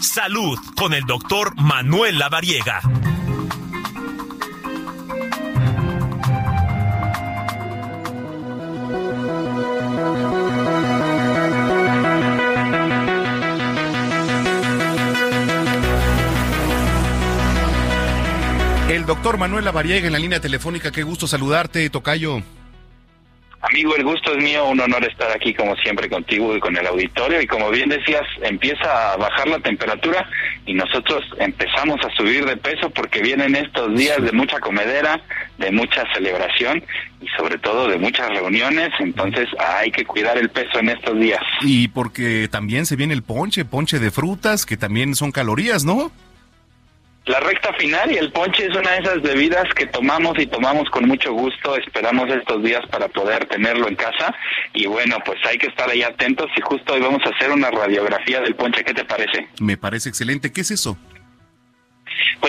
Salud con el doctor Manuel Lavariega. El doctor Manuel Lavariega en la línea telefónica. Qué gusto saludarte, Tocayo. Amigo, el gusto es mío, un honor estar aquí como siempre contigo y con el auditorio. Y como bien decías, empieza a bajar la temperatura y nosotros empezamos a subir de peso porque vienen estos días de mucha comedera, de mucha celebración y sobre todo de muchas reuniones. Entonces hay que cuidar el peso en estos días. Y porque también se viene el ponche, ponche de frutas, que también son calorías, ¿no? La recta final y el ponche es una de esas bebidas que tomamos y tomamos con mucho gusto. Esperamos estos días para poder tenerlo en casa. Y bueno, pues hay que estar ahí atentos y justo hoy vamos a hacer una radiografía del ponche. ¿Qué te parece? Me parece excelente. ¿Qué es eso?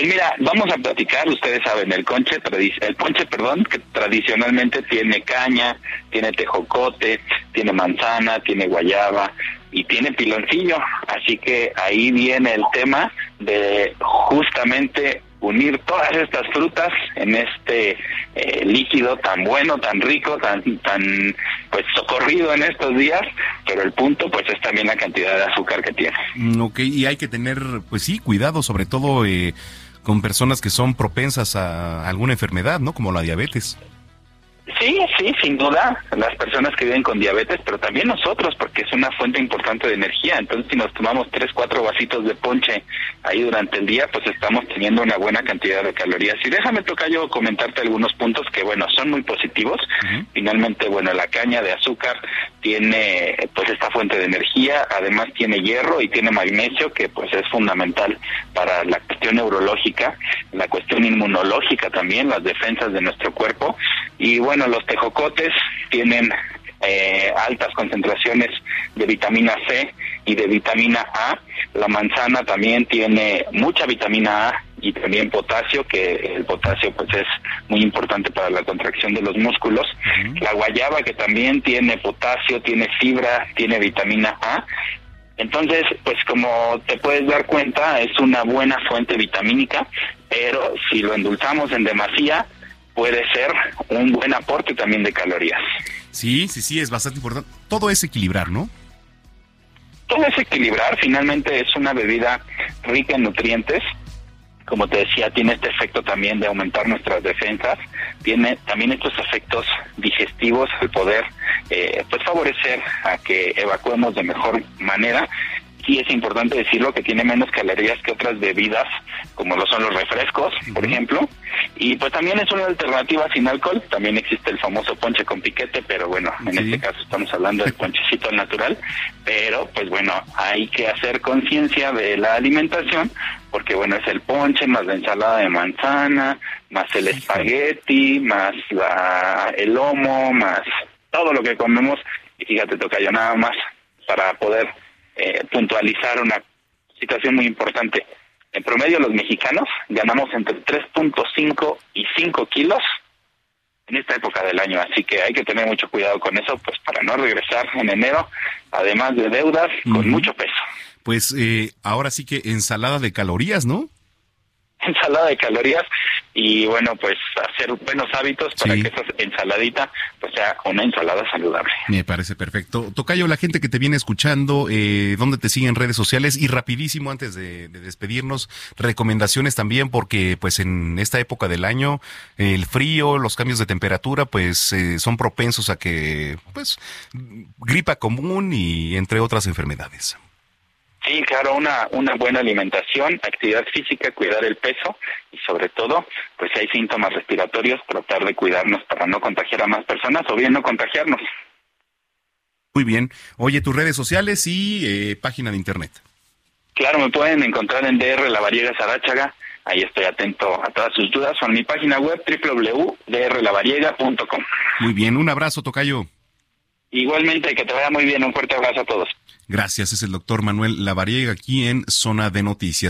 Pues mira, vamos a platicar, ustedes saben, el conche, el ponche, perdón, que tradicionalmente tiene caña, tiene tejocote, tiene manzana, tiene guayaba y tiene piloncillo, así que ahí viene el tema de justamente unir todas estas frutas en este eh, líquido tan bueno, tan rico, tan tan pues socorrido en estos días, pero el punto pues es también la cantidad de azúcar que tiene. Mm, ok, y hay que tener pues sí, cuidado sobre todo eh, con personas que son propensas a alguna enfermedad, ¿no? Como la diabetes. Sí, sin duda, las personas que viven con diabetes, pero también nosotros, porque es una fuente importante de energía. Entonces, si nos tomamos tres, cuatro vasitos de ponche ahí durante el día, pues estamos teniendo una buena cantidad de calorías. Y déjame tocar yo comentarte algunos puntos que, bueno, son muy positivos. Finalmente, bueno, la caña de azúcar tiene, pues, esta fuente de energía, además tiene hierro y tiene magnesio, que, pues, es fundamental para la cuestión neurológica, la cuestión inmunológica también, las defensas de nuestro cuerpo. Y, bueno, los tejocotes tienen eh, altas concentraciones de vitamina C y de vitamina A. La manzana también tiene mucha vitamina A y también potasio, que el potasio pues es muy importante para la contracción de los músculos. La guayaba que también tiene potasio, tiene fibra, tiene vitamina A. Entonces, pues como te puedes dar cuenta, es una buena fuente vitamínica, pero si lo endulzamos en demasía, puede ser un buen aporte también de calorías. Sí, sí, sí, es bastante importante. Todo es equilibrar, ¿no? Todo es equilibrar, finalmente es una bebida rica en nutrientes, como te decía, tiene este efecto también de aumentar nuestras defensas, tiene también estos efectos digestivos, el poder eh, pues favorecer a que evacuemos de mejor manera sí es importante decirlo que tiene menos calorías que otras bebidas, como lo son los refrescos, por ejemplo. Y pues también es una alternativa sin alcohol. También existe el famoso ponche con piquete, pero bueno, en este caso estamos hablando del ponchecito natural. Pero pues bueno, hay que hacer conciencia de la alimentación, porque bueno, es el ponche más la ensalada de manzana, más el espagueti, más la, el lomo, más todo lo que comemos. Y fíjate, toca yo nada más para poder eh, puntualizar una situación muy importante. En promedio los mexicanos ganamos entre 3.5 y 5 kilos en esta época del año, así que hay que tener mucho cuidado con eso, pues para no regresar en enero, además de deudas, con mucho peso. Pues eh, ahora sí que ensalada de calorías, ¿no? ensalada de calorías y bueno, pues hacer buenos hábitos para que esa ensaladita pues sea una ensalada saludable. Me parece perfecto. Tocayo, la gente que te viene escuchando, eh, ¿dónde te siguen redes sociales? Y rapidísimo, antes de, despedirnos, recomendaciones también, porque pues en esta época del año, el frío, los cambios de temperatura, pues eh, son propensos a que, pues, gripa común y entre otras enfermedades. Sí, claro, una, una buena alimentación, actividad física, cuidar el peso y sobre todo, pues si hay síntomas respiratorios, tratar de cuidarnos para no contagiar a más personas o bien no contagiarnos. Muy bien. Oye, tus redes sociales y eh, página de internet. Claro, me pueden encontrar en DR La Variega Sarachaga. Ahí estoy atento a todas sus dudas o en mi página web www.drlavariega.com. Muy bien, un abrazo, Tocayo. Igualmente, que te vaya muy bien. Un fuerte abrazo a todos. Gracias, es el doctor Manuel Lavariega aquí en Zona de Noticias.